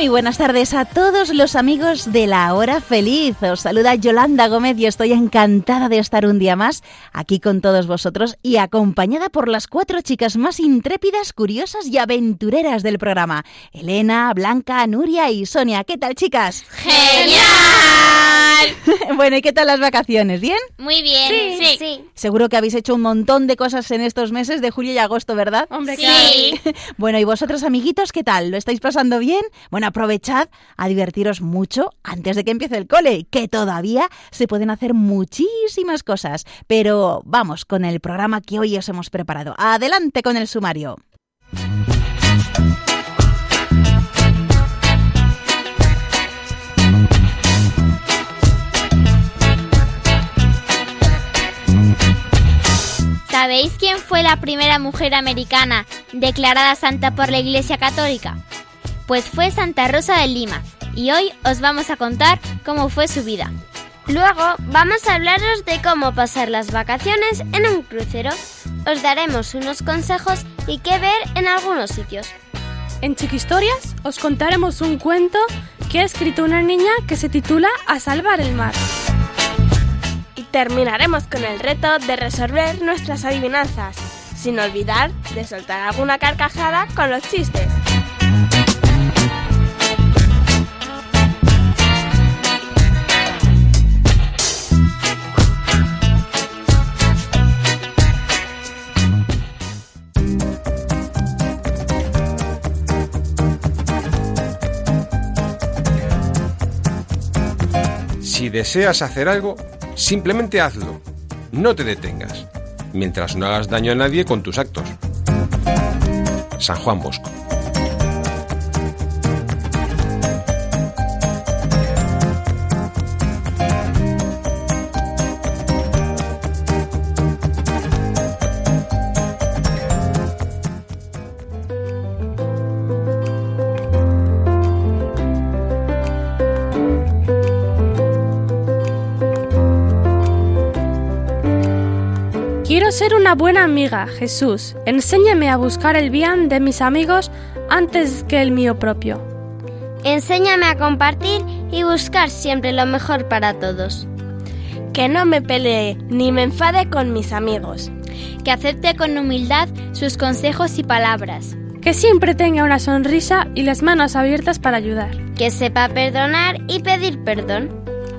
Muy buenas tardes a todos los amigos de la hora feliz. Os saluda Yolanda Gómez y estoy encantada de estar un día más aquí con todos vosotros y acompañada por las cuatro chicas más intrépidas, curiosas y aventureras del programa. Elena, Blanca, Nuria y Sonia. ¿Qué tal, chicas? ¡Genial! bueno, ¿y qué tal las vacaciones? ¿Bien? Muy bien, sí. sí. Seguro que habéis hecho un montón de cosas en estos meses de julio y agosto, ¿verdad? Hombre, sí. bueno, ¿y vosotros, amiguitos, qué tal? ¿Lo estáis pasando bien? Bueno, aprovechad a divertiros mucho antes de que empiece el cole, que todavía se pueden hacer muchísimas cosas. Pero vamos con el programa que hoy os hemos preparado. Adelante con el sumario. ¿Sabéis quién fue la primera mujer americana declarada santa por la Iglesia Católica? Pues fue Santa Rosa de Lima y hoy os vamos a contar cómo fue su vida. Luego vamos a hablaros de cómo pasar las vacaciones en un crucero. Os daremos unos consejos y qué ver en algunos sitios. En Chiquistorias os contaremos un cuento que ha escrito una niña que se titula A salvar el mar. Y terminaremos con el reto de resolver nuestras adivinanzas, sin olvidar de soltar alguna carcajada con los chistes. Deseas hacer algo, simplemente hazlo. No te detengas, mientras no hagas daño a nadie con tus actos. San Juan Bosco. Una buena amiga, Jesús. Enséñame a buscar el bien de mis amigos antes que el mío propio. Enséñame a compartir y buscar siempre lo mejor para todos. Que no me pelee ni me enfade con mis amigos. Que acepte con humildad sus consejos y palabras. Que siempre tenga una sonrisa y las manos abiertas para ayudar. Que sepa perdonar y pedir perdón.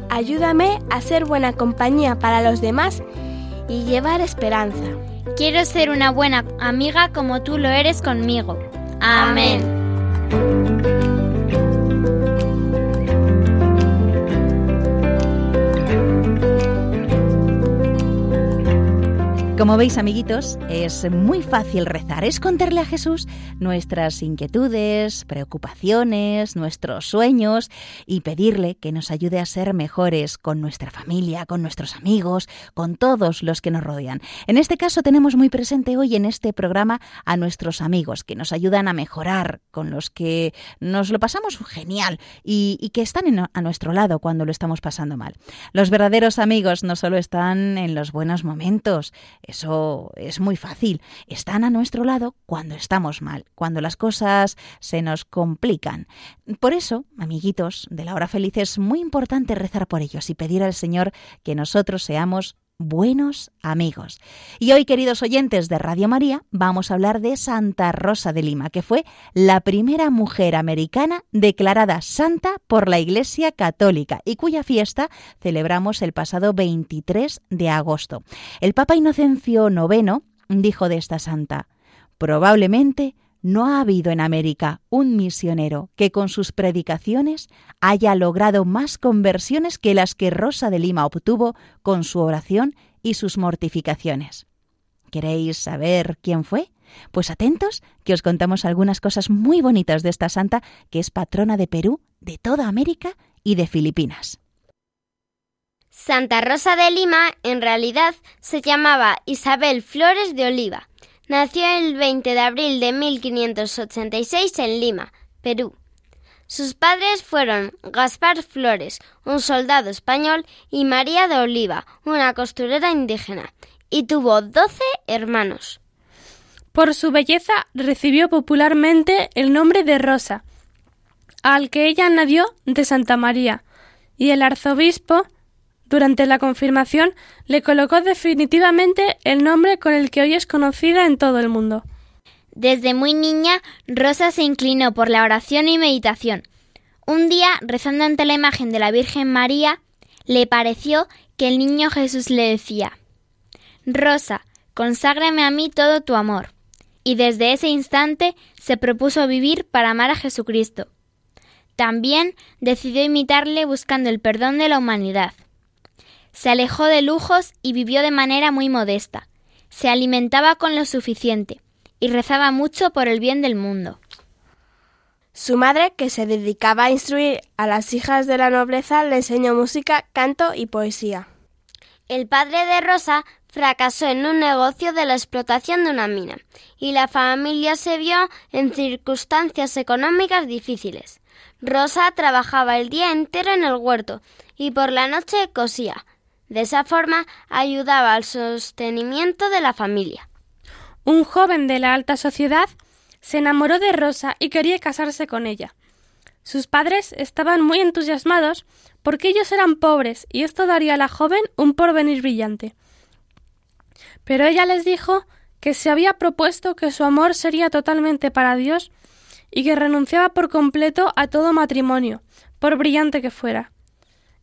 Ayúdame a ser buena compañía para los demás y llevar esperanza. Quiero ser una buena amiga como tú lo eres conmigo. Amén. Como veis, amiguitos, es muy fácil rezar, es contarle a Jesús nuestras inquietudes, preocupaciones, nuestros sueños y pedirle que nos ayude a ser mejores con nuestra familia, con nuestros amigos, con todos los que nos rodean. En este caso tenemos muy presente hoy en este programa a nuestros amigos que nos ayudan a mejorar, con los que nos lo pasamos genial y, que están a nuestro lado cuando lo estamos pasando mal. Los verdaderos amigos no solo están en los buenos momentos, eso es muy fácil. Están a nuestro lado cuando estamos mal, cuando las cosas se nos complican. Por eso, amiguitos de la hora feliz, es muy importante rezar por ellos y pedir al Señor que nosotros seamos buenos amigos. Y hoy, queridos oyentes de Radio María, vamos a hablar de Santa Rosa de Lima, que fue la primera mujer americana declarada santa por la Iglesia Católica y cuya fiesta celebramos el pasado 23 de agosto. El Papa Inocencio IX dijo de esta santa, probablemente no ha habido en América un misionero que con sus predicaciones haya logrado más conversiones que las que Rosa de Lima obtuvo con su oración y sus mortificaciones. ¿Queréis saber quién fue? Pues atentos, que os contamos algunas cosas muy bonitas de esta santa que es patrona de Perú, de toda América y de Filipinas. Santa Rosa de Lima en realidad se llamaba Isabel Flores de Oliva. Nació el 20 de abril de 1586 en Lima, Perú. Sus padres fueron Gaspar Flores, un soldado español, y María de Oliva, una costurera indígena, y tuvo doce hermanos. Por su belleza recibió popularmente el nombre de Rosa, al que ella añadió de Santa María, y el arzobispo, durante la confirmación, le colocó definitivamente el nombre con el que hoy es conocida en todo el mundo. Desde muy niña, Rosa se inclinó por la oración y meditación. Un día, rezando ante la imagen de la Virgen María, le pareció que el niño Jesús le decía Rosa, conságrame a mí todo tu amor y desde ese instante se propuso vivir para amar a Jesucristo. También decidió imitarle buscando el perdón de la humanidad. Se alejó de lujos y vivió de manera muy modesta. Se alimentaba con lo suficiente y rezaba mucho por el bien del mundo. Su madre, que se dedicaba a instruir a las hijas de la nobleza, le enseñó música, canto y poesía. El padre de Rosa fracasó en un negocio de la explotación de una mina y la familia se vio en circunstancias económicas difíciles. Rosa trabajaba el día entero en el huerto y por la noche cosía. De esa forma ayudaba al sostenimiento de la familia. Un joven de la alta sociedad se enamoró de Rosa y quería casarse con ella. Sus padres estaban muy entusiasmados porque ellos eran pobres y esto daría a la joven un porvenir brillante. Pero ella les dijo que se había propuesto que su amor sería totalmente para Dios y que renunciaba por completo a todo matrimonio, por brillante que fuera.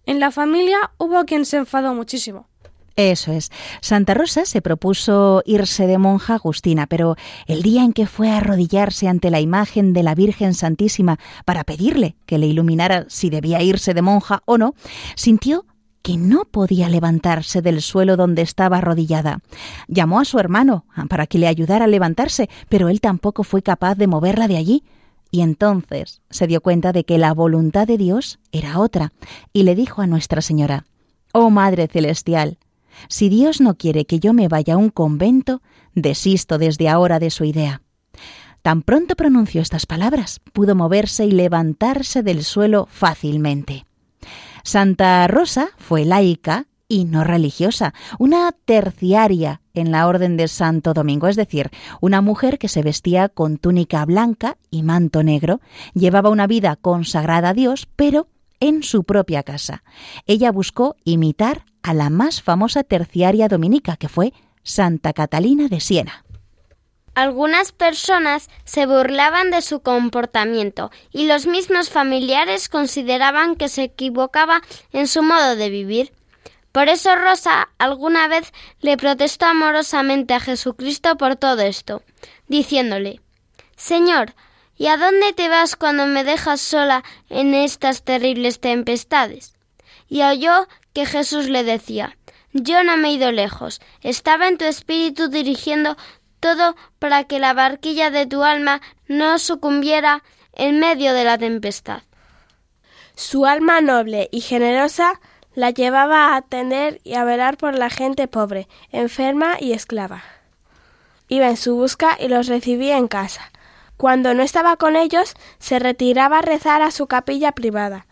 En la familia hubo quien se enfadó muchísimo. Eso es. Santa Rosa se propuso irse de monja agustina, pero el día en que fue a arrodillarse ante la imagen de la Virgen Santísima para pedirle que le iluminara si debía irse de monja o no, sintió que no podía levantarse del suelo donde estaba arrodillada. Llamó a su hermano para que le ayudara a levantarse, pero él tampoco fue capaz de moverla de allí. Y entonces se dio cuenta de que la voluntad de Dios era otra, y le dijo a Nuestra Señora, Oh Madre Celestial, si Dios no quiere que yo me vaya a un convento, desisto desde ahora de su idea. Tan pronto pronunció estas palabras, pudo moverse y levantarse del suelo fácilmente. Santa Rosa fue laica y no religiosa, una terciaria en la Orden de Santo Domingo, es decir, una mujer que se vestía con túnica blanca y manto negro, llevaba una vida consagrada a Dios, pero en su propia casa. Ella buscó imitar a la más famosa terciaria dominica, que fue Santa Catalina de Siena. Algunas personas se burlaban de su comportamiento y los mismos familiares consideraban que se equivocaba en su modo de vivir. Por eso Rosa alguna vez le protestó amorosamente a Jesucristo por todo esto, diciéndole Señor, ¿y a dónde te vas cuando me dejas sola en estas terribles tempestades? Y oyó que Jesús le decía Yo no me he ido lejos, estaba en tu espíritu dirigiendo todo para que la barquilla de tu alma no sucumbiera en medio de la tempestad. Su alma noble y generosa la llevaba a atender y a velar por la gente pobre, enferma y esclava. Iba en su busca y los recibía en casa. Cuando no estaba con ellos, se retiraba a rezar a su capilla privada.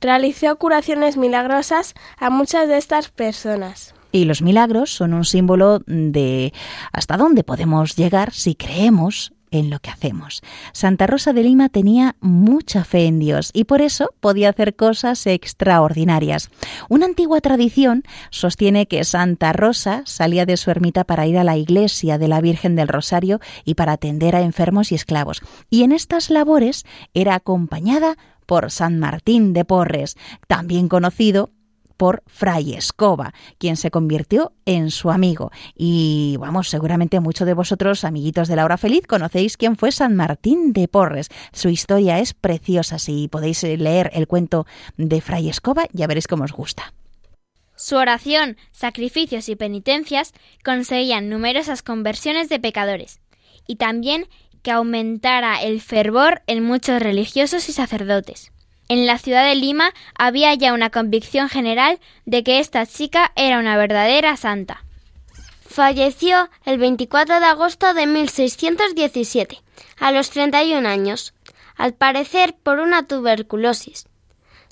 Realizó curaciones milagrosas a muchas de estas personas. Y los milagros son un símbolo de hasta dónde podemos llegar si creemos en lo que hacemos. Santa Rosa de Lima tenía mucha fe en Dios y por eso podía hacer cosas extraordinarias. Una antigua tradición sostiene que Santa Rosa salía de su ermita para ir a la iglesia de la Virgen del Rosario y para atender a enfermos y esclavos. Y en estas labores era acompañada por San Martín de Porres, también conocido por Fray Escoba, quien se convirtió en su amigo. Y vamos, seguramente muchos de vosotros, amiguitos de la hora feliz, conocéis quién fue San Martín de Porres. Su historia es preciosa. Si podéis leer el cuento de Fray Escoba, ya veréis cómo os gusta. Su oración, sacrificios y penitencias conseguían numerosas conversiones de pecadores y también que aumentara el fervor en muchos religiosos y sacerdotes. En la ciudad de Lima había ya una convicción general de que esta chica era una verdadera santa. Falleció el 24 de agosto de 1617, a los 31 años, al parecer por una tuberculosis.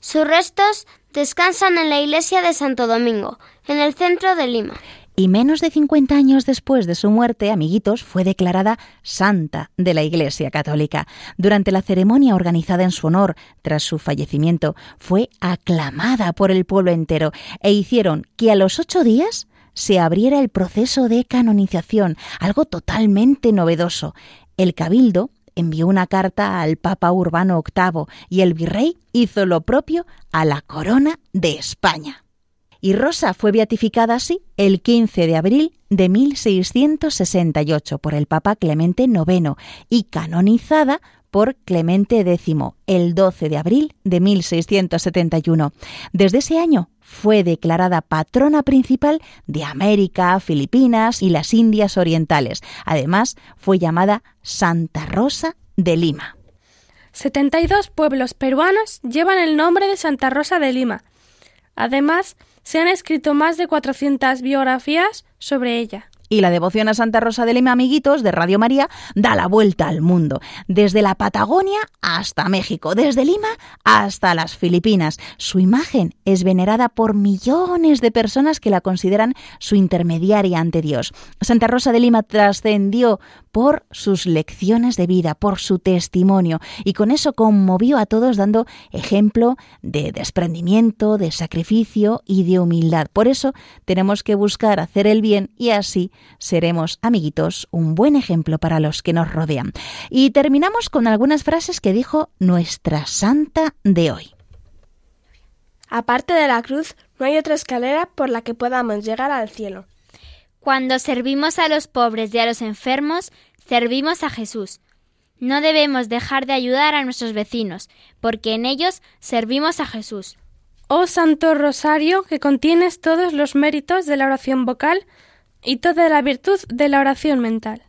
Sus restos descansan en la iglesia de Santo Domingo, en el centro de Lima. Y menos de 50 años después de su muerte, amiguitos, fue declarada santa de la Iglesia Católica. Durante la ceremonia organizada en su honor tras su fallecimiento, fue aclamada por el pueblo entero e hicieron que a los ocho días se abriera el proceso de canonización, algo totalmente novedoso. El cabildo envió una carta al Papa Urbano VIII y el virrey hizo lo propio a la corona de España. Y Rosa fue beatificada así el 15 de abril de 1668 por el Papa Clemente IX y canonizada por Clemente X el 12 de abril de 1671. Desde ese año fue declarada patrona principal de América, Filipinas y las Indias Orientales. Además, fue llamada Santa Rosa de Lima. 72 pueblos peruanos llevan el nombre de Santa Rosa de Lima. Además, se han escrito más de 400 biografías sobre ella. Y la devoción a Santa Rosa de Lima, amiguitos, de Radio María, da la vuelta al mundo, desde la Patagonia hasta México, desde Lima hasta las Filipinas. Su imagen es venerada por millones de personas que la consideran su intermediaria ante Dios. Santa Rosa de Lima trascendió por sus lecciones de vida, por su testimonio, y con eso conmovió a todos dando ejemplo de desprendimiento, de sacrificio y de humildad. Por eso tenemos que buscar hacer el bien y así seremos, amiguitos, un buen ejemplo para los que nos rodean. Y terminamos con algunas frases que dijo nuestra santa de hoy. Aparte de la cruz, no hay otra escalera por la que podamos llegar al cielo. Cuando servimos a los pobres y a los enfermos, servimos a Jesús. No debemos dejar de ayudar a nuestros vecinos, porque en ellos servimos a Jesús. Oh Santo Rosario, que contienes todos los méritos de la oración vocal y toda la virtud de la oración mental.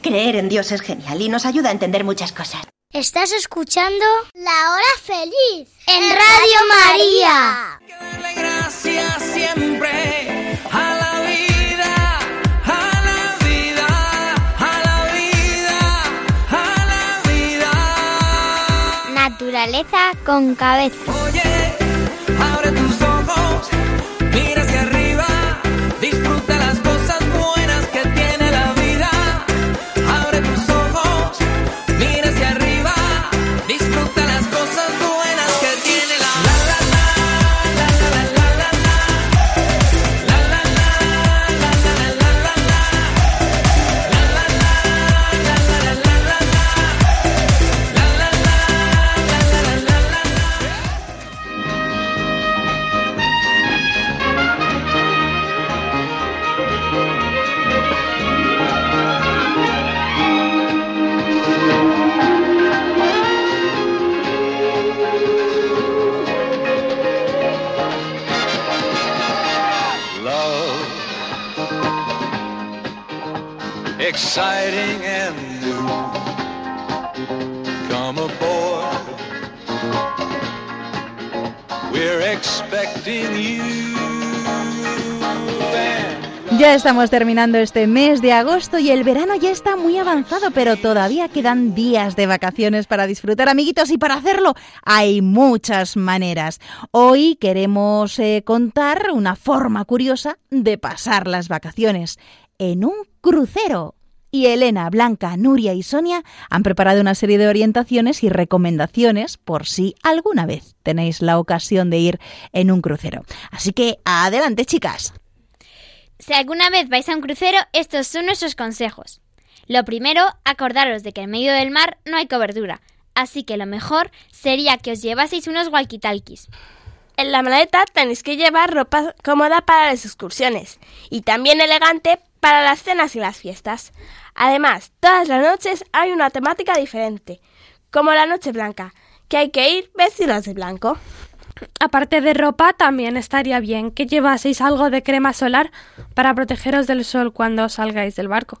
Creer en Dios es genial y nos ayuda a entender muchas cosas. Estás escuchando La Hora Feliz en Radio María. gracias siempre a naturaleza con cabeza. Oye, Ya estamos terminando este mes de agosto y el verano ya está muy avanzado, pero todavía quedan días de vacaciones para disfrutar, amiguitos, y para hacerlo hay muchas maneras. Hoy queremos eh, contar una forma curiosa de pasar las vacaciones en un crucero. Y Elena, Blanca, Nuria y Sonia han preparado una serie de orientaciones y recomendaciones por si alguna vez tenéis la ocasión de ir en un crucero. Así que adelante, chicas. Si alguna vez vais a un crucero, estos son nuestros consejos. Lo primero, acordaros de que en medio del mar no hay cobertura, así que lo mejor sería que os llevaseis unos walkie-talkies. En la maleta tenéis que llevar ropa cómoda para las excursiones y también elegante para las cenas y las fiestas. Además, todas las noches hay una temática diferente, como la Noche Blanca, que hay que ir vestidos de blanco. Aparte de ropa, también estaría bien que llevaseis algo de crema solar para protegeros del sol cuando salgáis del barco.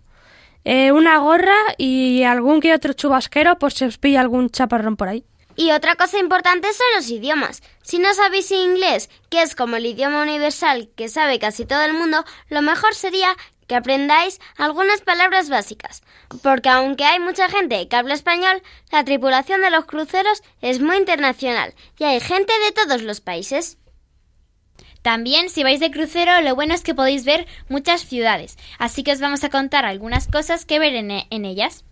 Eh, una gorra y algún que otro chubasquero por si os pilla algún chaparrón por ahí. Y otra cosa importante son los idiomas. Si no sabéis inglés, que es como el idioma universal que sabe casi todo el mundo, lo mejor sería que aprendáis algunas palabras básicas. Porque aunque hay mucha gente que habla español, la tripulación de los cruceros es muy internacional y hay gente de todos los países. También, si vais de crucero, lo bueno es que podéis ver muchas ciudades, así que os vamos a contar algunas cosas que ver en, en ellas.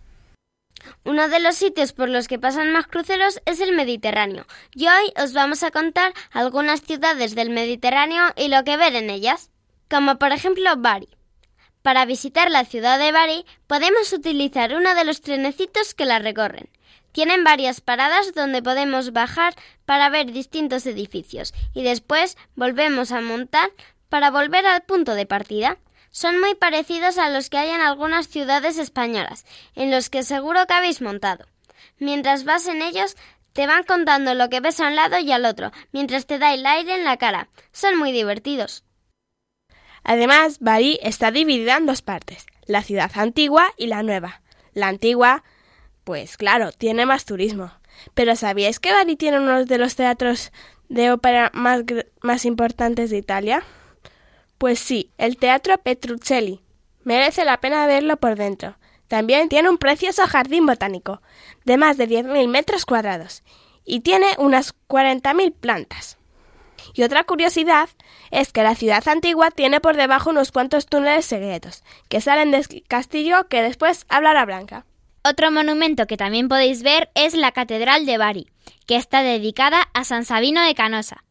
Uno de los sitios por los que pasan más cruceros es el Mediterráneo, y hoy os vamos a contar algunas ciudades del Mediterráneo y lo que ver en ellas, como por ejemplo Bari. Para visitar la ciudad de Bari podemos utilizar uno de los trenecitos que la recorren. Tienen varias paradas donde podemos bajar para ver distintos edificios y después volvemos a montar para volver al punto de partida. Son muy parecidos a los que hay en algunas ciudades españolas, en los que seguro que habéis montado. Mientras vas en ellos, te van contando lo que ves a un lado y al otro, mientras te da el aire en la cara. Son muy divertidos. Además, Bari está dividida en dos partes, la ciudad antigua y la nueva. La antigua, pues claro, tiene más turismo. Pero ¿sabíais que Bari tiene uno de los teatros de ópera más, importantes de Italia? Pues sí, el Teatro Petruccelli. Merece la pena verlo por dentro. También tiene un precioso jardín botánico, de más de 10.000 metros cuadrados, y tiene unas 40.000 plantas. Y otra curiosidad es que la ciudad antigua tiene por debajo unos cuantos túneles secretos, que salen del castillo que después hablará Blanca. Otro monumento que también podéis ver es la Catedral de Bari, que está dedicada a San Sabino de Canosa.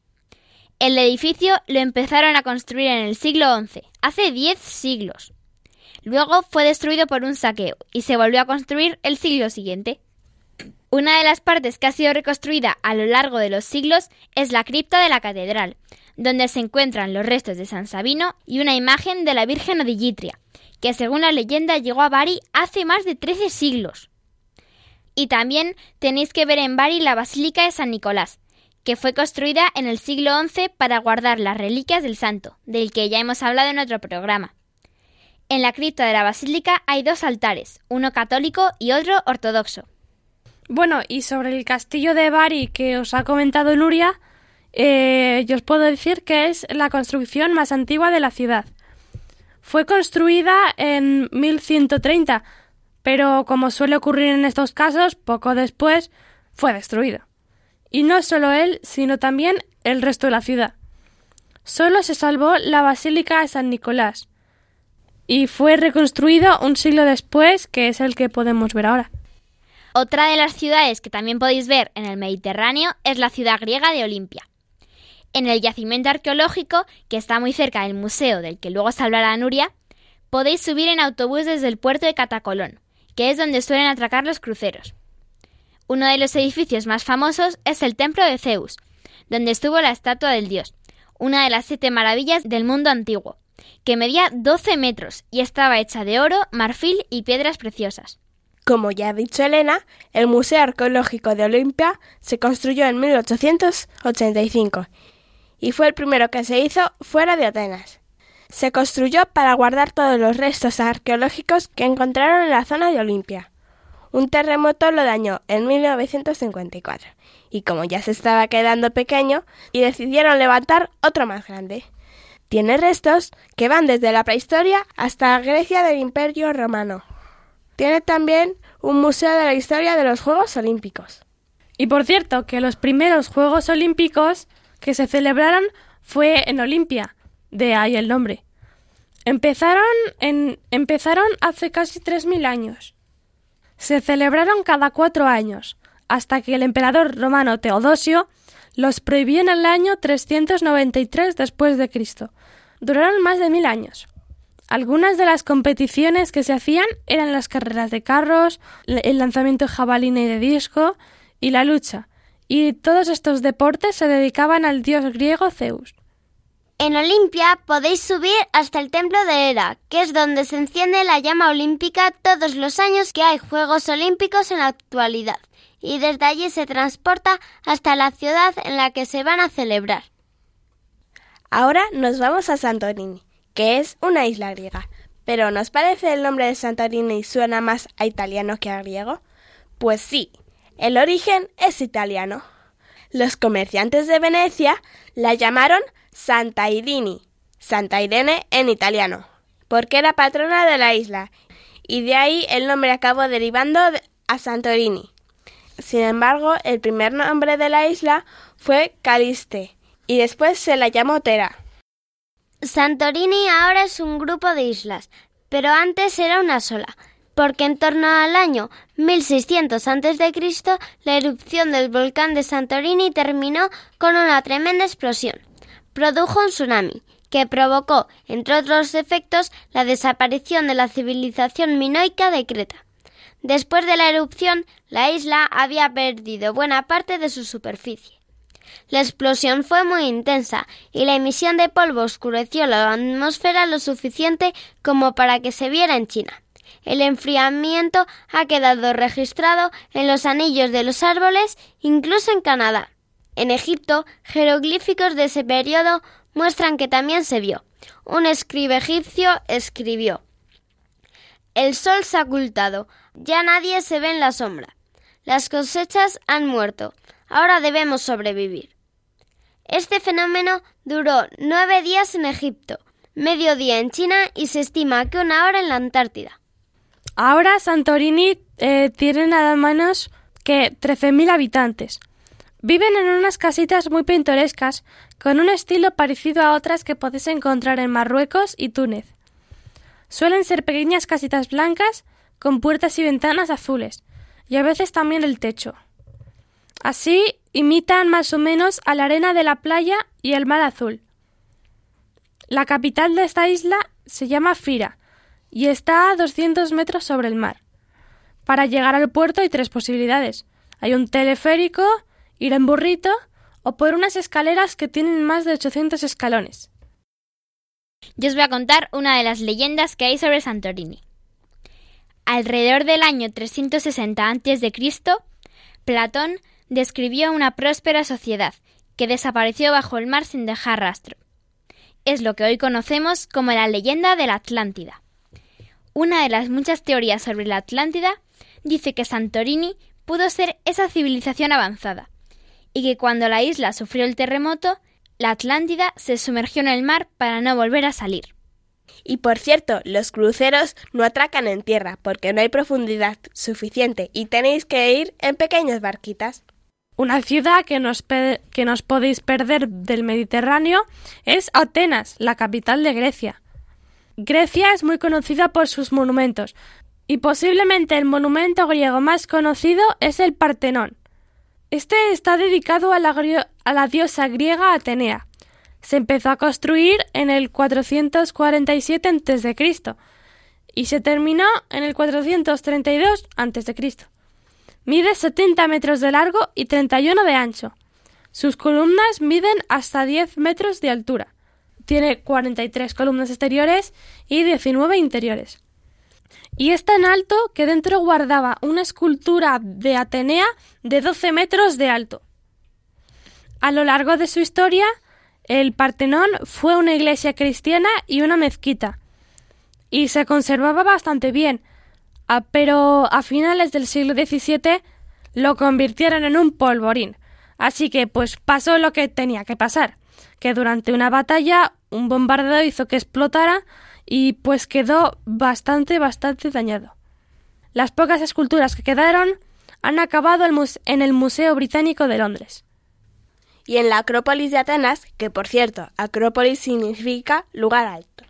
El edificio lo empezaron a construir en el siglo XI, hace 10 siglos. Luego fue destruido por un saqueo y se volvió a construir el siglo siguiente. Una de las partes que ha sido reconstruida a lo largo de los siglos es la cripta de la catedral, donde se encuentran los restos de San Sabino y una imagen de la Virgen Odillitria, que según la leyenda llegó a Bari hace más de 13 siglos. Y también tenéis que ver en Bari la Basílica de San Nicolás, que fue construida en el siglo XI para guardar las reliquias del santo, del que ya hemos hablado en otro programa. En la cripta de la basílica hay dos altares, uno católico y otro ortodoxo. Bueno, y sobre el castillo de Bari que os ha comentado Nuria, eh, yo os puedo decir que es la construcción más antigua de la ciudad. Fue construida en 1130, pero como suele ocurrir en estos casos, poco después fue destruido. Y no solo él, sino también el resto de la ciudad. Solo se salvó la Basílica de San Nicolás, y fue reconstruido un siglo después, que es el que podemos ver ahora. Otra de las ciudades que también podéis ver en el Mediterráneo es la ciudad griega de Olimpia. En el yacimiento arqueológico, que está muy cerca del museo del que luego hablará Nuria, podéis subir en autobús desde el puerto de Catacolón, que es donde suelen atracar los cruceros. Uno de los edificios más famosos es el Templo de Zeus, donde estuvo la estatua del dios, una de las siete maravillas del mundo antiguo, que medía 12 metros y estaba hecha de oro, marfil y piedras preciosas. Como ya ha dicho Elena, el Museo Arqueológico de Olimpia se construyó en 1885 y fue el primero que se hizo fuera de Atenas. Se construyó para guardar todos los restos arqueológicos que encontraron en la zona de Olimpia. Un terremoto lo dañó en 1954 y como ya se estaba quedando pequeño, y decidieron levantar otro más grande. Tiene restos que van desde la prehistoria hasta Grecia del Imperio Romano. Tiene también un museo de la historia de los Juegos Olímpicos. Y por cierto, que los primeros Juegos Olímpicos que se celebraron fue en Olimpia, de ahí el nombre. Empezaron, en, empezaron hace casi 3.000 años. Se celebraron cada cuatro años, hasta que el emperador romano Teodosio los prohibió en el año 393 después de Cristo. Duraron más de mil años. Algunas de las competiciones que se hacían eran las carreras de carros, el lanzamiento de jabalina y de disco y la lucha. Y todos estos deportes se dedicaban al dios griego Zeus. En Olimpia podéis subir hasta el templo de Hera, que es donde se enciende la llama olímpica todos los años que hay Juegos Olímpicos en la actualidad, y desde allí se transporta hasta la ciudad en la que se van a celebrar. Ahora nos vamos a Santorini, que es una isla griega. Pero ¿nos parece el nombre de Santorini suena más a italiano que a griego? Pues sí, el origen es italiano. Los comerciantes de Venecia la llamaron Santa Irini, Santa Irene en italiano, porque era patrona de la isla, y de ahí el nombre acabó derivando a Santorini. Sin embargo, el primer nombre de la isla fue Caliste, y después se la llamó Tera. Santorini ahora es un grupo de islas, pero antes era una sola, porque en torno al año 1600 a.C. la erupción del volcán de Santorini terminó con una tremenda explosión produjo un tsunami que provocó, entre otros efectos, la desaparición de la civilización minoica de Creta. Después de la erupción, la isla había perdido buena parte de su superficie. La explosión fue muy intensa y la emisión de polvo oscureció la atmósfera lo suficiente como para que se viera en China. El enfriamiento ha quedado registrado en los anillos de los árboles, incluso en Canadá. En Egipto, jeroglíficos de ese periodo muestran que también se vio. Un escribe egipcio escribió El sol se ha ocultado, ya nadie se ve en la sombra. Las cosechas han muerto, ahora debemos sobrevivir. Este fenómeno duró nueve días en Egipto, medio día en China y se estima que una hora en la Antártida. Ahora Santorini eh, tiene nada menos que 13.000 habitantes. Viven en unas casitas muy pintorescas, con un estilo parecido a otras que podéis encontrar en Marruecos y Túnez. Suelen ser pequeñas casitas blancas, con puertas y ventanas azules, y a veces también el techo. Así imitan más o menos a la arena de la playa y el mar azul. La capital de esta isla se llama Fira y está a 200 metros sobre el mar. Para llegar al puerto hay tres posibilidades. Hay un teleférico, ir en burrito o por unas escaleras que tienen más de 800 escalones. Yo os voy a contar una de las leyendas que hay sobre Santorini. Alrededor del año 360 a.C., Platón describió una próspera sociedad que desapareció bajo el mar sin dejar rastro. Es lo que hoy conocemos como la leyenda de la Atlántida. Una de las muchas teorías sobre la Atlántida dice que Santorini pudo ser esa civilización avanzada, y que cuando la isla sufrió el terremoto, la Atlántida se sumergió en el mar para no volver a salir. Y por cierto, los cruceros no atracan en tierra porque no hay profundidad suficiente y tenéis que ir en pequeñas barquitas. Una ciudad que nos, que nos podéis perder del Mediterráneo es Atenas, la capital de Grecia. Grecia es muy conocida por sus monumentos, y posiblemente el monumento griego más conocido es el Partenón. Este está dedicado a la, a la diosa griega Atenea. Se empezó a construir en el 447 a.C. y se terminó en el 432 a.C. Mide 70 metros de largo y 31 de ancho. Sus columnas miden hasta 10 metros de altura. Tiene 43 columnas exteriores y 19 interiores. Y es tan alto que dentro guardaba una escultura de Atenea de 12 metros de alto. A lo largo de su historia, el Partenón fue una iglesia cristiana y una mezquita, y se conservaba bastante bien, ah, pero a finales del siglo XVII lo convirtieron en un polvorín, así que pues pasó lo que tenía que pasar, que durante una batalla un bombardeo hizo que explotara y pues quedó bastante, bastante dañado. Las pocas esculturas que quedaron han acabado en el Museo Británico de Londres. Y en la Acrópolis de Atenas, que por cierto, Acrópolis significa lugar alto.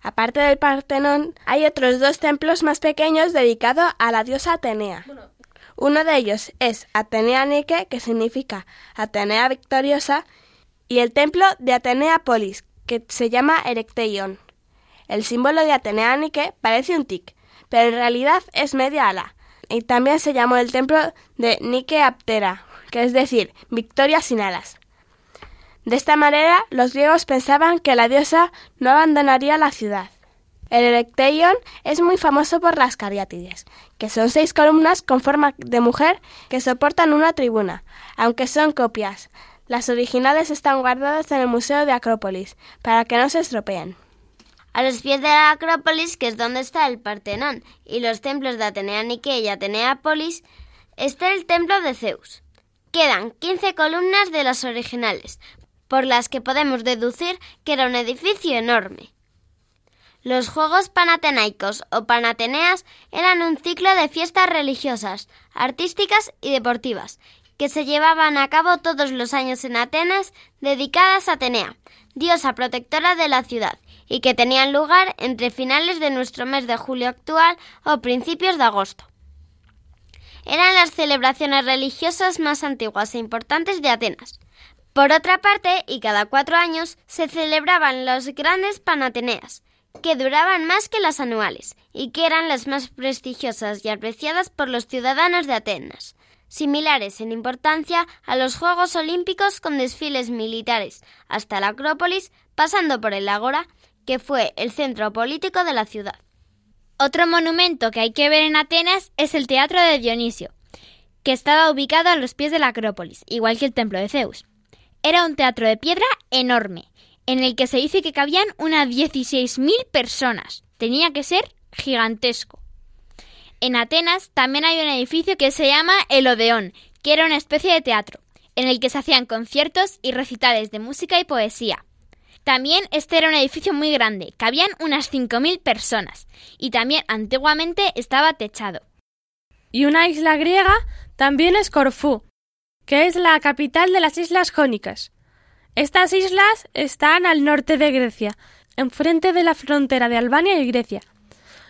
Aparte del Partenón, hay otros dos templos más pequeños dedicados a la diosa Atenea. Uno de ellos es Atenea Nike, que significa Atenea victoriosa, y el templo de Atenea Polis, que se llama Erecteion. El símbolo de Atenea Nike parece un tic, pero en realidad es media ala. Y también se llamó el templo de Nike Aptera, que es decir, victoria sin alas. De esta manera, los griegos pensaban que la diosa no abandonaría la ciudad. El Erecteion es muy famoso por las cariátides, que son seis columnas con forma de mujer que soportan una tribuna, aunque son copias. Las originales están guardadas en el Museo de Acrópolis, para que no se estropeen. A los pies de la Acrópolis, que es donde está el Partenón, y los templos de Atenea Nike y Ateneápolis, está el templo de Zeus. Quedan 15 columnas de las originales, por las que podemos deducir que era un edificio enorme. Los Juegos Panatenaicos o Panateneas eran un ciclo de fiestas religiosas, artísticas y deportivas, que se llevaban a cabo todos los años en Atenas, dedicadas a Atenea, diosa protectora de la ciudad, y que tenían lugar entre finales de nuestro mes de julio actual o principios de agosto. Eran las celebraciones religiosas más antiguas e importantes de Atenas. Por otra parte, y cada cuatro años, se celebraban los grandes Panateneas, que duraban más que las anuales, y que eran las más prestigiosas y apreciadas por los ciudadanos de Atenas, similares en importancia a los Juegos Olímpicos con desfiles militares, hasta la Acrópolis, pasando por el Ágora, que fue el centro político de la ciudad. Otro monumento que hay que ver en Atenas es el Teatro de Dionisio, que estaba ubicado a los pies de la Acrópolis, igual que el Templo de Zeus. Era un teatro de piedra enorme, en el que se dice que cabían unas 16.000 personas. Tenía que ser gigantesco. En Atenas también hay un edificio que se llama el Odeón, que era una especie de teatro, en el que se hacían conciertos y recitales de música y poesía. También este era un edificio muy grande, cabían unas 5.000 personas, y también antiguamente estaba techado. Y una isla griega también es Corfú, que es la capital de las Islas Jónicas. Estas islas están al norte de Grecia, enfrente de la frontera de Albania y Grecia.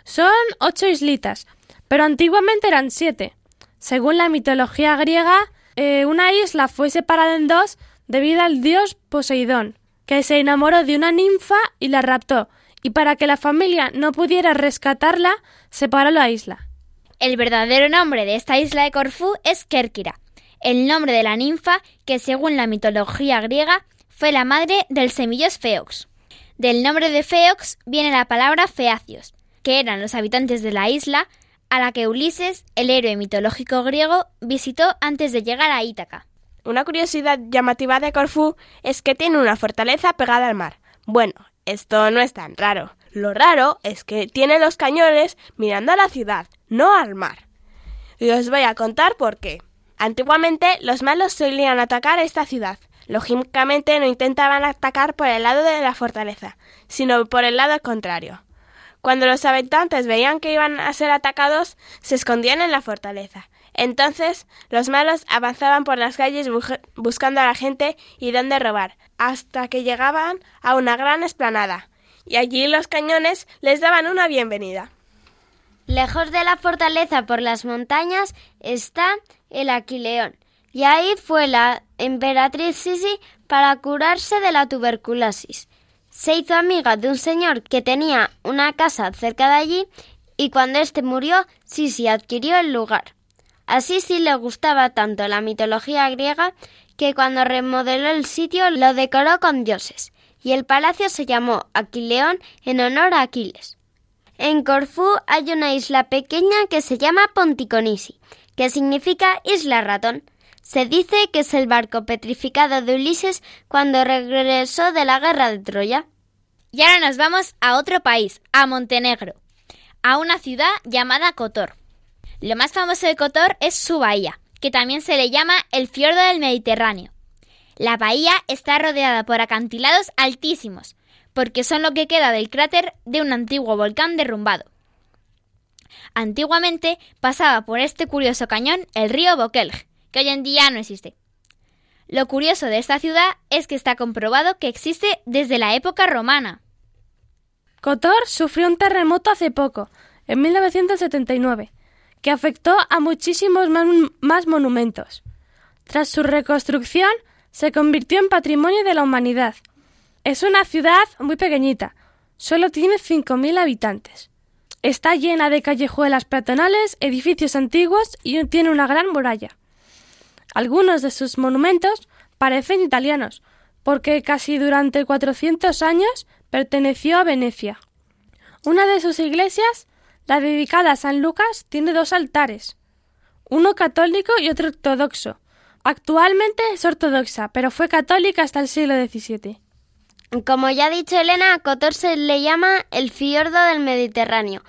Son ocho islitas, pero antiguamente eran siete. Según la mitología griega, eh, una isla fue separada en dos debido al dios Poseidón, que se enamoró de una ninfa y la raptó, y para que la familia no pudiera rescatarla, separó la isla. El verdadero nombre de esta isla de Corfú es Kérkira, el nombre de la ninfa que según la mitología griega fue la madre del semillos Feox. Del nombre de Feox viene la palabra feacios, que eran los habitantes de la isla a la que Ulises, el héroe mitológico griego, visitó antes de llegar a Ítaca. Una curiosidad llamativa de Corfú es que tiene una fortaleza pegada al mar. Bueno, esto no es tan raro. Lo raro es que tiene los cañones mirando a la ciudad, no al mar. Y os voy a contar por qué. Antiguamente los malos solían atacar esta ciudad. Lógicamente no intentaban atacar por el lado de la fortaleza, sino por el lado contrario. Cuando los habitantes veían que iban a ser atacados, se escondían en la fortaleza. Entonces los malos avanzaban por las calles buscando a la gente y dónde robar, hasta que llegaban a una gran esplanada, y allí los cañones les daban una bienvenida. Lejos de la fortaleza por las montañas está el Aquileón, y ahí fue la emperatriz Sisi para curarse de la tuberculosis. Se hizo amiga de un señor que tenía una casa cerca de allí y cuando éste murió, Sisi adquirió el lugar. A Sisi le gustaba tanto la mitología griega que cuando remodeló el sitio lo decoró con dioses y el palacio se llamó Aquileón en honor a Aquiles. En Corfú hay una isla pequeña que se llama Ponticonisi, que significa isla ratón. Se dice que es el barco petrificado de Ulises cuando regresó de la guerra de Troya. Y ahora nos vamos a otro país, a Montenegro, a una ciudad llamada Kotor. Lo más famoso de Kotor es su bahía, que también se le llama el fiordo del Mediterráneo. La bahía está rodeada por acantilados altísimos, porque son lo que queda del cráter de un antiguo volcán derrumbado. Antiguamente pasaba por este curioso cañón el río Bokelj, que hoy en día no existe. Lo curioso de esta ciudad es que está comprobado que existe desde la época romana. Kotor sufrió un terremoto hace poco, en 1979, que afectó a muchísimos más monumentos. Tras su reconstrucción, se convirtió en patrimonio de la humanidad. Es una ciudad muy pequeñita, solo tiene 5.000 habitantes. Está llena de callejuelas peatonales, edificios antiguos y tiene una gran muralla. Algunos de sus monumentos parecen italianos, porque casi durante 400 años perteneció a Venecia. Una de sus iglesias, la dedicada a San Lucas, tiene dos altares, uno católico y otro ortodoxo. Actualmente es ortodoxa, pero fue católica hasta el siglo XVII. Como ya ha dicho Elena, a le llama el fiordo del Mediterráneo.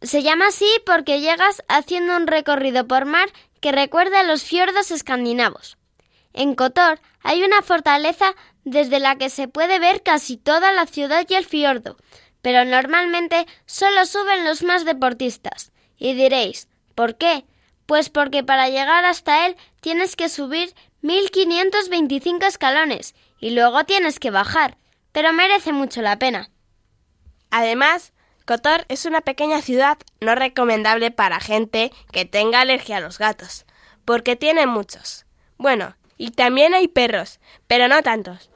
Se llama así porque llegas haciendo un recorrido por mar que recuerda a los fiordos escandinavos. En Kotor hay una fortaleza desde la que se puede ver casi toda la ciudad y el fiordo, pero normalmente solo suben los más deportistas. Y diréis, ¿por qué? Pues porque para llegar hasta él tienes que subir 1525 escalones y luego tienes que bajar, pero merece mucho la pena. Además, Kotor es una pequeña ciudad no recomendable para gente que tenga alergia a los gatos, porque tiene muchos. Bueno, y también hay perros, pero no tantos.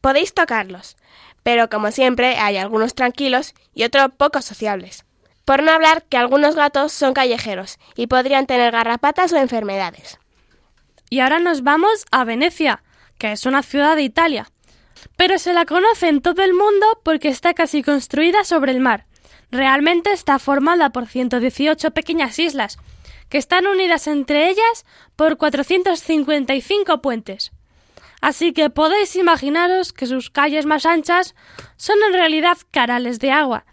Podéis tocarlos, pero como siempre hay algunos tranquilos y otros poco sociables. Por no hablar que algunos gatos son callejeros y podrían tener garrapatas o enfermedades. Y ahora nos vamos a Venecia, que es una ciudad de Italia. Pero se la conoce en todo el mundo porque está casi construida sobre el mar. Realmente está formada por 118 pequeñas islas, que están unidas entre ellas por 455 puentes. Así que podéis imaginaros que sus calles más anchas son en realidad canales de agua,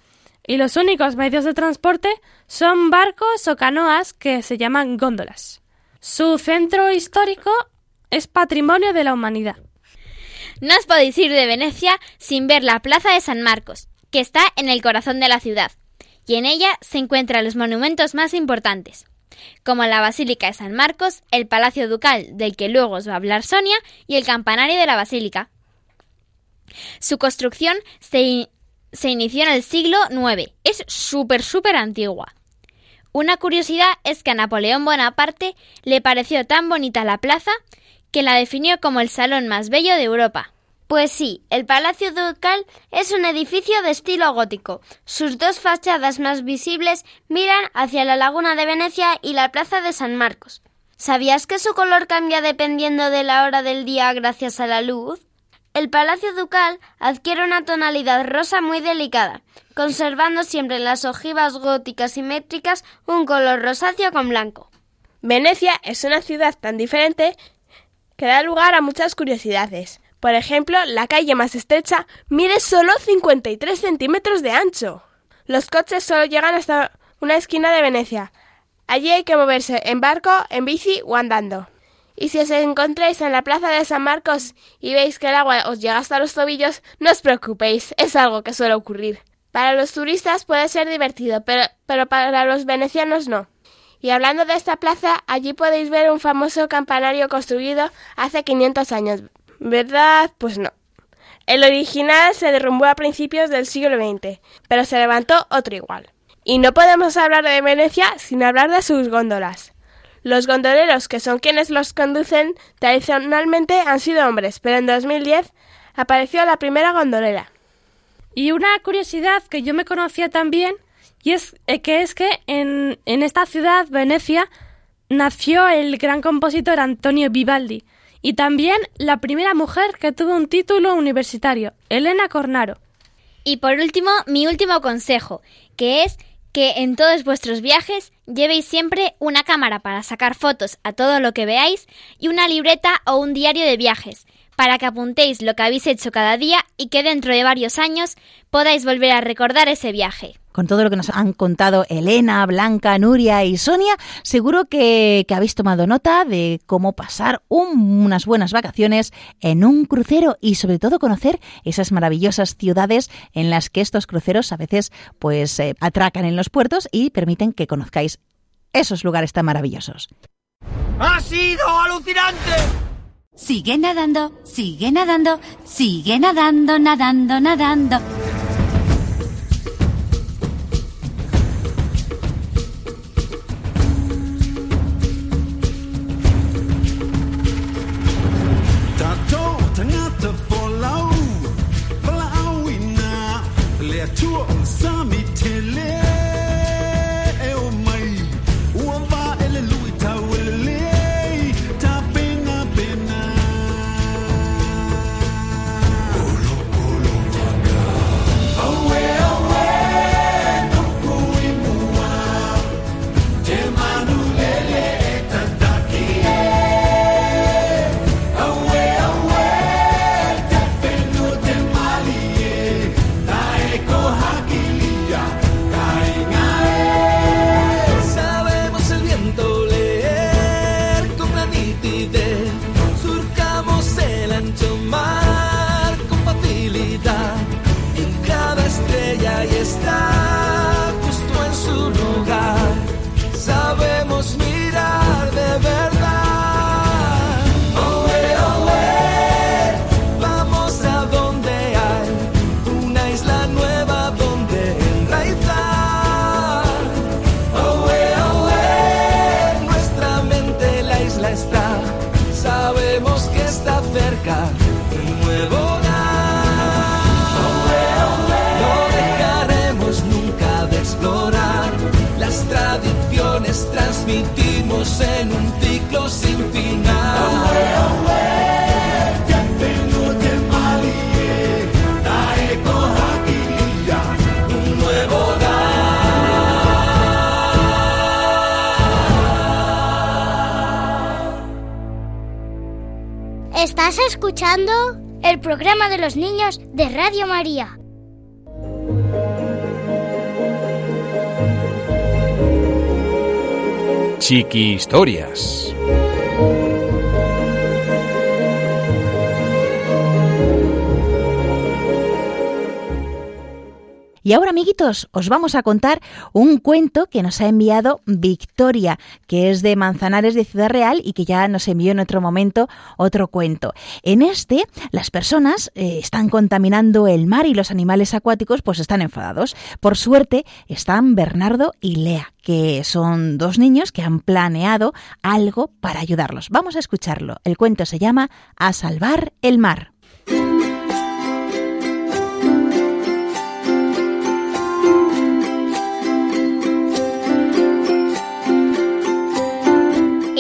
y los únicos medios de transporte son barcos o canoas que se llaman góndolas. Su centro histórico es patrimonio de la humanidad. No os podéis ir de Venecia sin ver la Plaza de San Marcos, que está en el corazón de la ciudad, y en ella se encuentran los monumentos más importantes, como la Basílica de San Marcos, el Palacio Ducal del que luego os va a hablar Sonia y el campanario de la Basílica. Su construcción se, inició en el siglo IX. Es súper, súper antigua. Una curiosidad es que a Napoleón Bonaparte le pareció tan bonita la plaza que la definió como el salón más bello de Europa. Pues sí, el Palacio Ducal es un edificio de estilo gótico. Sus dos fachadas más visibles miran hacia la Laguna de Venecia y la Plaza de San Marcos. ¿Sabías que su color cambia dependiendo de la hora del día gracias a la luz? El Palacio Ducal adquiere una tonalidad rosa muy delicada, conservando siempre en las ojivas góticas simétricas un color rosáceo con blanco. Venecia es una ciudad tan diferente que da lugar a muchas curiosidades. Por ejemplo, la calle más estrecha mide solo 53 centímetros de ancho. Los coches solo llegan hasta una esquina de Venecia. Allí hay que moverse en barco, en bici o andando. Y si os encontráis en la plaza de San Marcos y veis que el agua os llega hasta los tobillos, no os preocupéis, es algo que suele ocurrir. Para los turistas puede ser divertido, pero, pero para los venecianos no. Y hablando de esta plaza, allí podéis ver un famoso campanario construido hace 500 años. ¿Verdad? Pues no. El original se derrumbó a principios del siglo XX, pero se levantó otro igual. Y no podemos hablar de Venecia sin hablar de sus góndolas. Los gondoleros, que son quienes los conducen, tradicionalmente han sido hombres, pero en 2010 apareció la primera gondolera. Y una curiosidad que yo me conocía también, y es eh, que es que en, en esta ciudad, Venecia, nació el gran compositor Antonio Vivaldi, y también la primera mujer que tuvo un título universitario, Elena Cornaro. Y por último, mi último consejo, que es que en todos vuestros viajes llevéis siempre una cámara para sacar fotos a todo lo que veáis y una libreta o un diario de viajes, para que apuntéis lo que habéis hecho cada día y que dentro de varios años podáis volver a recordar ese viaje. Con todo lo que nos han contado Elena, Blanca, Nuria y Sonia, seguro que, que habéis tomado nota de cómo pasar un- unas buenas vacaciones en un crucero y sobre todo conocer esas maravillosas ciudades en las que estos cruceros a veces pues eh, atracan en los puertos y permiten que conozcáis esos lugares tan maravillosos. ¡Ha sido alucinante! Sigue nadando, sigue nadando, sigue nadando, nadando, nadando. Transmitimos en un ciclo sin final. Un nuevo Estás escuchando el programa de los niños de Radio María. Chiqui Historias. Y ahora, amiguitos, os vamos a contar un cuento que nos ha enviado Victoria, que es de Manzanares de Ciudad Real y que ya nos envió en otro momento otro cuento. En este, las personas eh, están contaminando el mar y los animales acuáticos pues están enfadados. Por suerte, están Bernardo y Lea, que son dos niños que han planeado algo para ayudarlos. Vamos a escucharlo. El cuento se llama A salvar el mar.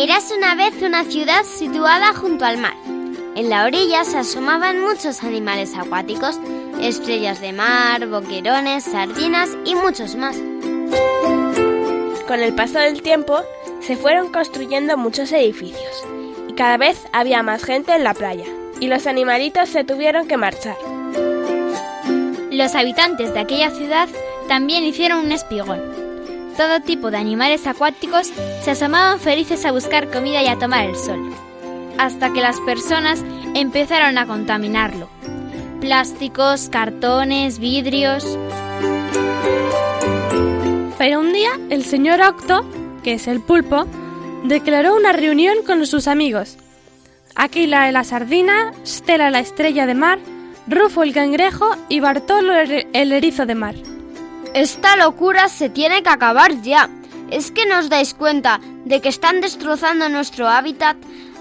Érase una vez una ciudad situada junto al mar. En la orilla se asomaban muchos animales acuáticos, estrellas de mar, boquerones, sardinas y muchos más. Con el paso del tiempo se fueron construyendo muchos edificios y cada vez había más gente en la playa y los animalitos se tuvieron que marchar. Los habitantes de aquella ciudad también hicieron un espigón. Todo tipo de animales acuáticos se asomaban felices a buscar comida y a tomar el sol, hasta que las personas empezaron a contaminarlo. Plásticos, cartones, vidrios. Pero un día el señor Octo, que es el pulpo, declaró una reunión con sus amigos. Aquila la sardina, Stella la estrella de mar, Rufo el cangrejo y Bartolo el el erizo de mar. Esta locura se tiene que acabar ya. ¿Es que nos dais cuenta de que están destrozando nuestro hábitat?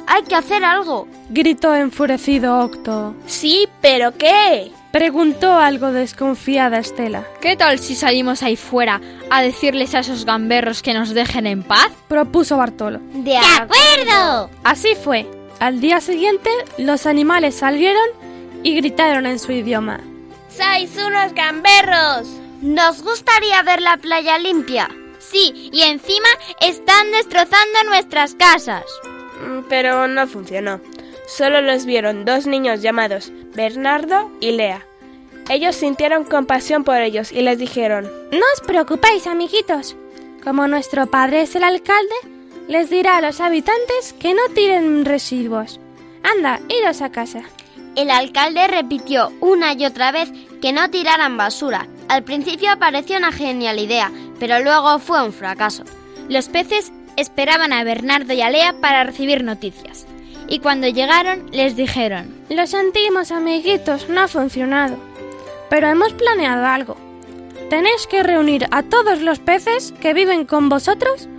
Hay que hacer algo. Gritó enfurecido Octo. Sí, pero ¿qué? Preguntó algo desconfiada Estela. ¿Qué tal si salimos ahí fuera a decirles a esos gamberros que nos dejen en paz? Propuso Bartolo. De acuerdo! Así fue. Al día siguiente, los animales salieron y gritaron en su idioma. ¡Sois unos gamberros! Nos gustaría ver la playa limpia. Sí, y encima están destrozando nuestras casas. Mm, Pero no funcionó. Solo los vieron dos niños llamados Bernardo y Lea. Ellos sintieron compasión por ellos y les dijeron, No os preocupéis, amiguitos. Como nuestro padre es el alcalde, les dirá a los habitantes que no tiren residuos. Anda, iros a casa. El alcalde repitió una y otra vez que no tiraran basura. Al principio pareció una genial idea, pero luego fue un fracaso. Los peces esperaban a Bernardo y a Lea para recibir noticias. Y cuando llegaron les dijeron, Lo sentimos, amiguitos, no ha funcionado. Pero hemos planeado algo. Tenéis que reunir a todos los peces que viven con vosotros,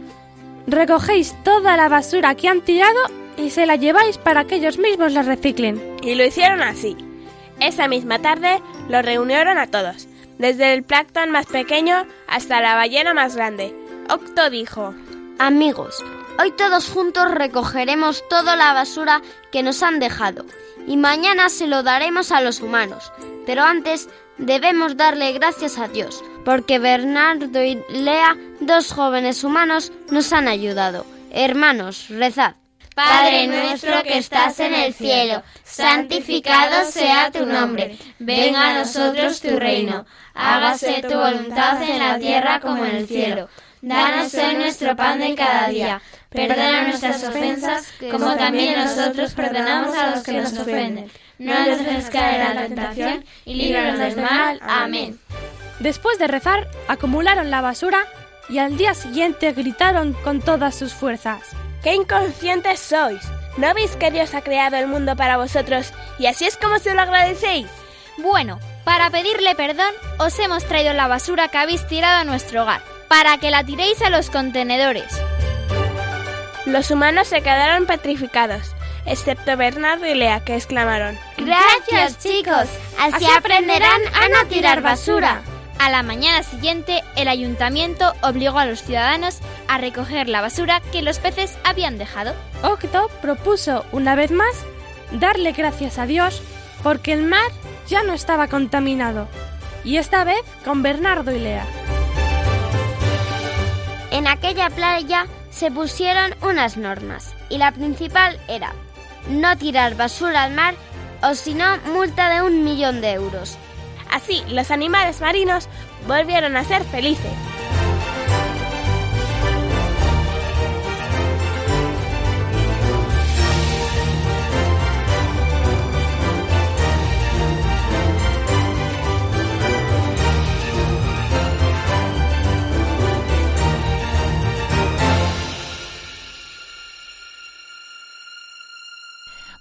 recogéis toda la basura que han tirado y se la lleváis para que ellos mismos la reciclen. Y lo hicieron así. Esa misma tarde los reunieron a todos, desde el plancton más pequeño hasta la ballena más grande. Octo dijo, Amigos, hoy todos juntos recogeremos toda la basura que nos han dejado y mañana se lo daremos a los humanos. Pero antes debemos darle gracias a Dios, porque Bernardo y Lea, dos jóvenes humanos, nos han ayudado. Hermanos, rezad. Padre nuestro que estás en el cielo, santificado sea tu nombre. Venga a nosotros tu reino. Hágase tu voluntad en la tierra como en el cielo. Danos hoy nuestro pan de cada día. Perdona nuestras ofensas, como también nosotros perdonamos a los que nos ofenden. No nos dejes caer en la tentación y líbranos del mal. Amén. Después de rezar, acumularon la basura y al día siguiente gritaron con todas sus fuerzas. ¡Qué inconscientes sois! ¿No veis que Dios ha creado el mundo para vosotros y así es como se lo agradecéis? Bueno, para pedirle perdón os hemos traído la basura que habéis tirado a nuestro hogar, para que la tiréis a los contenedores. Los humanos se quedaron petrificados, excepto Bernardo y Lea, que exclamaron. Gracias chicos, así aprenderán a no tirar basura. A la mañana siguiente, el ayuntamiento obligó a los ciudadanos a recoger la basura que los peces habían dejado. Octo propuso, una vez más, darle gracias a Dios porque el mar ya no estaba contaminado, y esta vez con Bernardo y Lea. En aquella playa se pusieron unas normas, y la principal era no tirar basura al mar o si no, multa de un millón de euros. Así, los animales marinos volvieron a ser felices.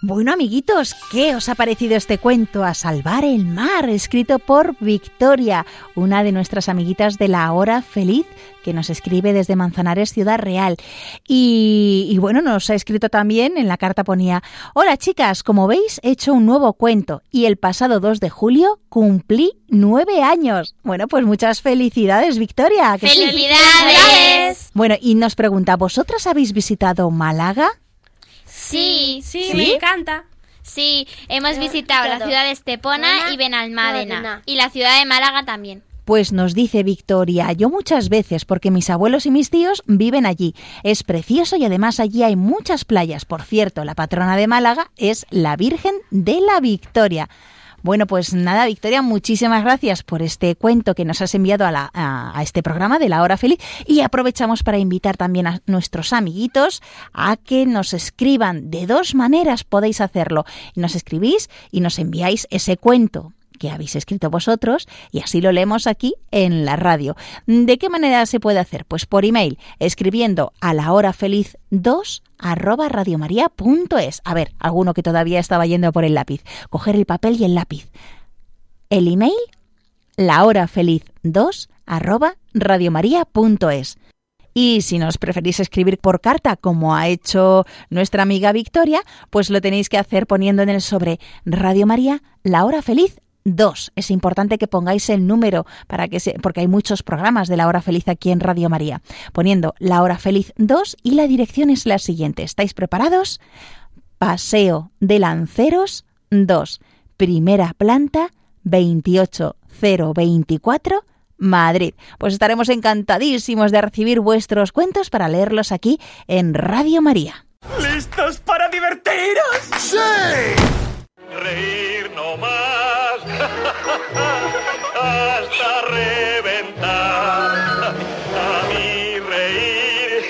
Bueno, amiguitos, ¿qué os ha parecido este cuento A salvar el mar, escrito por Victoria, una de nuestras amiguitas de la hora feliz, que nos escribe desde Manzanares, Ciudad Real? Y, y bueno, nos ha escrito también, en la carta ponía, Hola chicas, como veis, he hecho un nuevo cuento y el pasado 2 de julio cumplí nueve años. Bueno, pues muchas felicidades, Victoria. ¡Felicidades! Bueno, y nos pregunta, ¿vosotras habéis visitado Málaga? Sí, Sí, ¿Sí? me encanta. Sí, hemos visitado la ciudad de Estepona Buena- y Benalmádena. Y la ciudad de Málaga también. Pues nos dice Victoria, yo muchas veces, porque mis abuelos y mis tíos viven allí. Es precioso y además allí hay muchas playas. Por cierto, la patrona de Málaga es la Virgen de la Victoria. Bueno, pues nada, Victoria, muchísimas gracias por este cuento que nos has enviado a, la- este programa de la hora feliz y aprovechamos para invitar también a nuestros amiguitos a que nos escriban. De dos maneras podéis hacerlo. Nos escribís y nos enviáis ese cuento que habéis escrito vosotros y así lo leemos aquí en la radio. ¿De qué manera se puede hacer? Pues por email, escribiendo a la hora feliz 2 arroba radiomaria.es. A ver, alguno que todavía estaba yendo por el lápiz. Coger el papel y el lápiz. El email, la hora feliz 2 arroba radiomaria.es. Y si nos preferís escribir por carta, como ha hecho nuestra amiga Victoria, pues lo tenéis que hacer poniendo en el sobre Radio María, la hora feliz 2. Es importante que pongáis el número para que se, porque hay muchos programas de la hora feliz aquí en Radio María. Poniendo la hora feliz 2 y la dirección es la siguiente. ¿Estáis preparados? Paseo de Lanceros 2, primera planta 28024 Madrid. Pues estaremos encantadísimos de recibir vuestros cuentos para leerlos aquí en Radio María. ¿Listos para divertiros? ¡Sí! Reír no más hasta reventar. A mí reír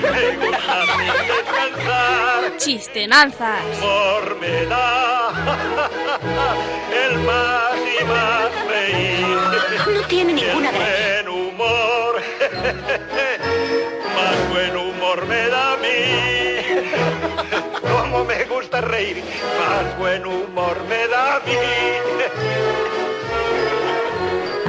me gusta sin descansar. Chistenanzas. Me da el más y más reír. No tiene ninguna gracia. Reír, más buen humor me da a mí.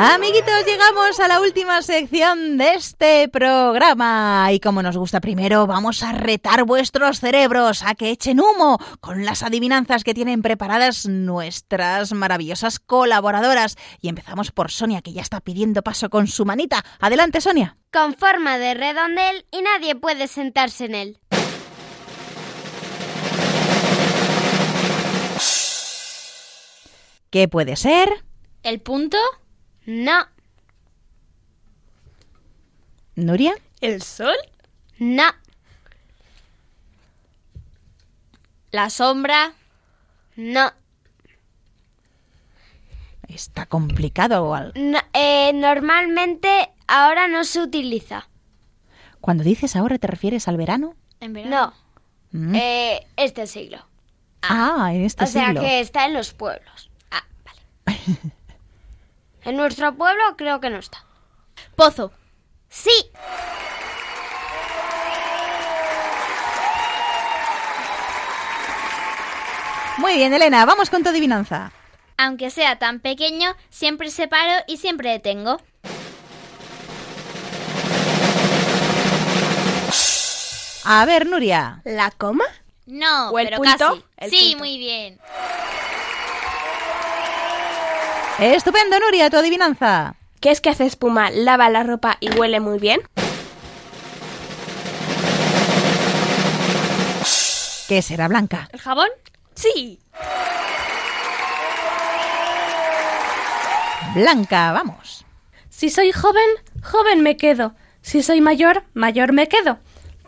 Amiguitos, llegamos a la última sección de este programa y como nos gusta primero, vamos a retar vuestros cerebros a que echen humo con las adivinanzas que tienen preparadas nuestras maravillosas colaboradoras. Y empezamos por Sonia, que ya está pidiendo paso con su manita. Adelante, Sonia. Con forma de redondel y nadie puede sentarse en él. ¿Qué puede ser? ¿El punto? No, Nuria. ¿El sol? no, ¿La sombra? no. Está complicado. o No, eh, normalmente ahora no se utiliza. Cuando dices ahora, ¿te refieres al verano? ¿En verano? No, Mm. eh, este siglo. Ah, en este o sea siglo. que está en los pueblos. En nuestro pueblo creo que no está. Pozo. Sí. Muy bien, Elena, vamos con tu adivinanza. Aunque sea tan pequeño, siempre separo y siempre detengo. A ver, Nuria. ¿La coma? No, ¿O el pero punto? casi. El sí, punto. muy bien. Estupendo, Nuria, tu adivinanza. ¿Qué es que hace espuma, lava la ropa y huele muy bien? ¿Qué será Blanca? ¿El jabón? Sí. Blanca, vamos. Si soy joven, joven me quedo. Si soy mayor, mayor me quedo.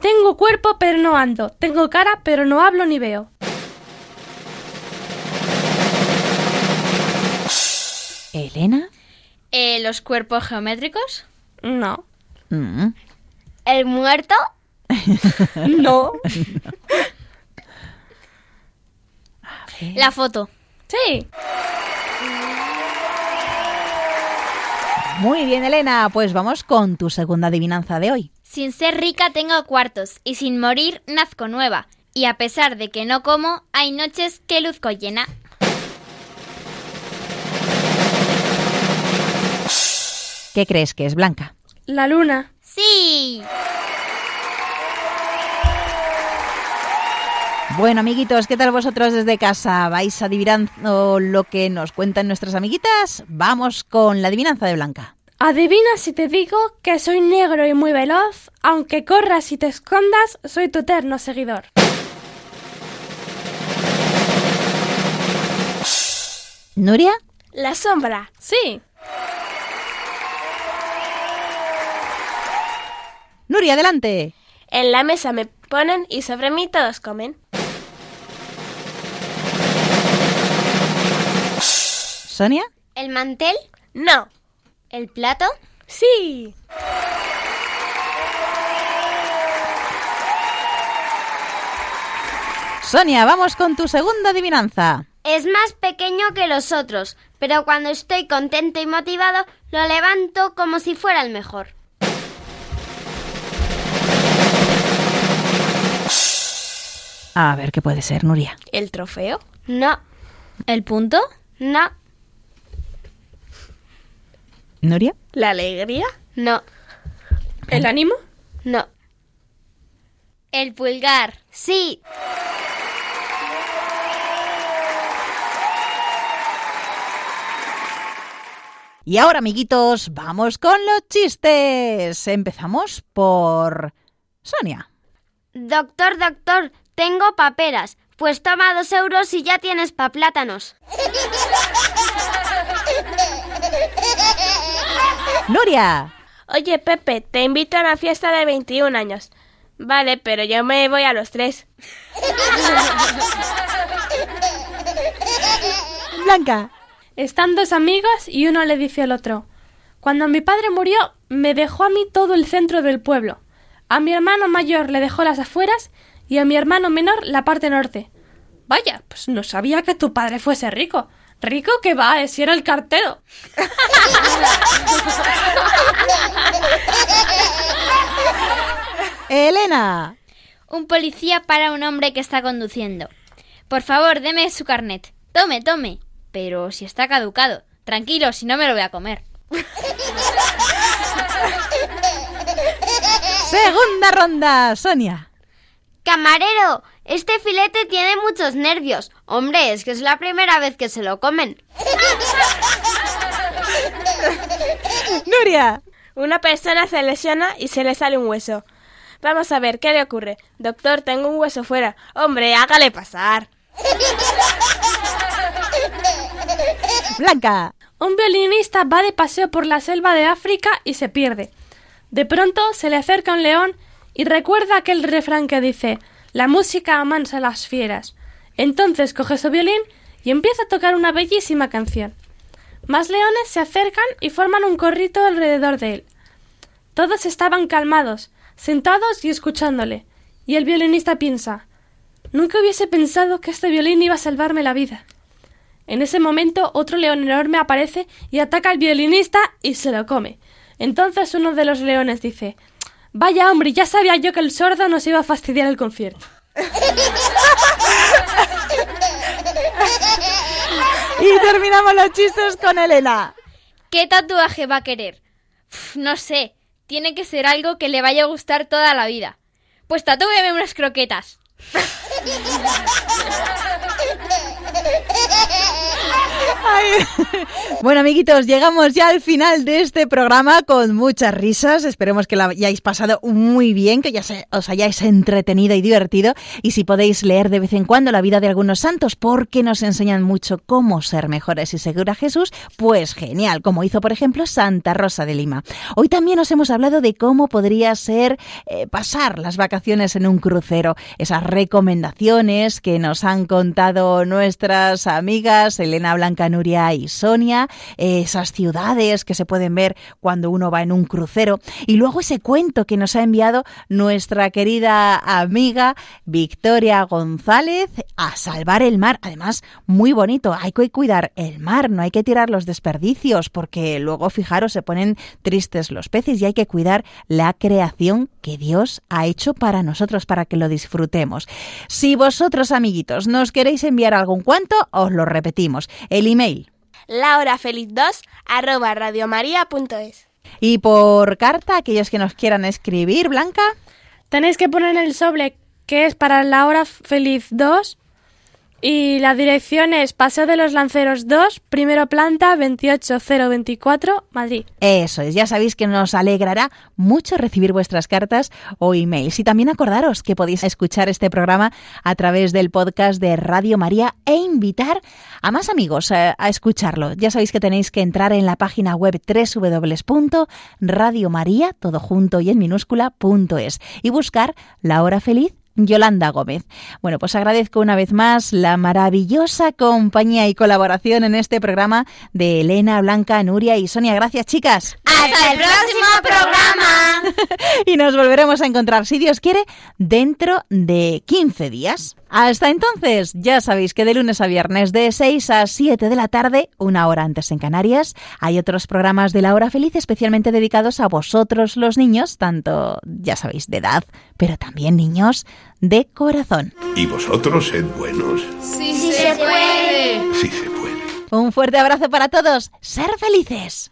Tengo cuerpo pero no ando. Tengo cara pero no hablo ni veo. ¿Elena? Eh, ¿Los cuerpos geométricos? No. Mm. ¿El muerto? No. La foto. Sí. Muy bien, Elena. Pues vamos con tu segunda adivinanza de hoy. Sin ser rica tengo cuartos y sin morir nazco nueva. Y a pesar de que no como, hay noches que luzco llena. ¿Qué crees que es Blanca? La luna. Sí. Bueno, amiguitos, ¿qué tal vosotros desde casa? ¿Vais adivinando lo que nos cuentan nuestras amiguitas? Vamos con la adivinanza de Blanca. Adivina si te digo que soy negro y muy veloz, aunque corras y te escondas, soy tu eterno seguidor. ¿Nuria? La sombra. Sí. Nuria, adelante. En la mesa me ponen y sobre mí todos comen. ¿Sonia? ¿El mantel? No. ¿El plato? Sí. Sonia, vamos con tu segunda adivinanza. Es más pequeño que los otros, pero cuando estoy contento y motivado, lo levanto como si fuera el mejor. A ver qué puede ser, Nuria. ¿El trofeo? No, ¿El punto? no, ¿Nuria? ¿La alegría? no, ¿El ánimo? no. El pulgar. Sí, Y ahora, amiguitos, vamos con los chistes. Empezamos por Sonia. doctor, doctor, tengo paperas. Pues toma dos euros y ya tienes pa' plátanos. Nuria. Oye, Pepe, te invito a una fiesta de 21 años. Vale, pero yo me voy a los tres. Blanca. Están dos amigos y uno le dice al otro, Cuando mi padre murió, me dejó a mí todo el centro del pueblo. A mi hermano mayor le dejó las afueras y a mi hermano menor la parte norte. Vaya, pues no sabía que tu padre fuese rico. Rico que va, eh, si era el cartero. Elena. Un policía para un hombre que está conduciendo. Por favor, deme su carnet. Tome, tome. Pero si está caducado. Tranquilo, si no me lo voy a comer. Segunda ronda, Sonia. Camarero, este filete tiene muchos nervios. Hombre, es que es la primera vez que se lo comen. Nuria. Una persona se lesiona y se le sale un hueso. Vamos a ver, ¿qué le ocurre? Doctor, tengo un hueso fuera. Hombre, hágale pasar. Blanca. Un violinista va de paseo por la selva de África y se pierde. De pronto se le acerca un león y recuerda aquel refrán que dice La música amansa a las fieras. Entonces coge su violín y empieza a tocar una bellísima canción. Más leones se acercan y forman un corrito alrededor de él. Todos estaban calmados, sentados y escuchándole, y el violinista piensa Nunca hubiese pensado que este violín iba a salvarme la vida. En ese momento otro león enorme aparece y ataca al violinista y se lo come. Entonces uno de los leones dice Vaya hombre, ya sabía yo que el sordo nos iba a fastidiar el concierto. y terminamos los chistes con Elena. ¿Qué tatuaje va a querer? no sé, tiene que ser algo que le vaya a gustar toda la vida. Pues tatúeme unas croquetas. Bueno, amiguitos, llegamos ya al final de este programa con muchas risas. Esperemos que la hayáis pasado muy bien, que ya se, os hayáis entretenido y divertido. Y si podéis leer de vez en cuando la vida de algunos santos, porque nos enseñan mucho cómo ser mejores y seguir Jesús, pues genial, como hizo, por ejemplo, Santa Rosa de Lima. Hoy también os hemos hablado de cómo podría ser eh, pasar las vacaciones en un crucero. Esas recomendaciones que nos han contado nuestras amigas Elena Blanca Nuria y Sonia, esas ciudades que se pueden ver cuando uno va en un crucero y luego ese cuento que nos ha enviado nuestra querida amiga Victoria González a salvar el mar. Además, muy bonito, hay que cuidar el mar, no hay que tirar los desperdicios porque luego, fijaros, se ponen tristes los peces y hay que cuidar la creación que Dios ha hecho para nosotros, para que lo disfrutemos. Si vosotros, amiguitos, nos queréis enviar algún cuento, os lo repetimos. El email. lahorafeliz2 arroba radiomaria.es Y por carta, aquellos que nos quieran escribir, Blanca. Tenéis que poner en el sobre que es para la hora feliz 2 y la dirección es Paseo de los Lanceros 2, primero planta 28024, Madrid. Eso es, ya sabéis que nos alegrará mucho recibir vuestras cartas o emails. Y también acordaros que podéis escuchar este programa a través del podcast de Radio María e invitar a más amigos a, a escucharlo. Ya sabéis que tenéis que entrar en la página web www.radiomaria, todo junto y en minúscula.es y buscar La Hora Feliz Yolanda Gómez. Bueno, pues agradezco una vez más la maravillosa compañía y colaboración en este programa de Elena, Blanca, Nuria y Sonia. Gracias, chicas. ¡Hasta el próximo programa! y nos volveremos a encontrar, si Dios quiere, dentro de 15 días. Hasta entonces, ya sabéis que de lunes a viernes de 6 a 7 de la tarde, una hora antes en Canarias, hay otros programas de la hora feliz especialmente dedicados a vosotros los niños, tanto, ya sabéis, de edad, pero también niños de corazón. ¿Y vosotros sed buenos? Sí, sí se puede. Sí se puede. Un fuerte abrazo para todos. Ser felices.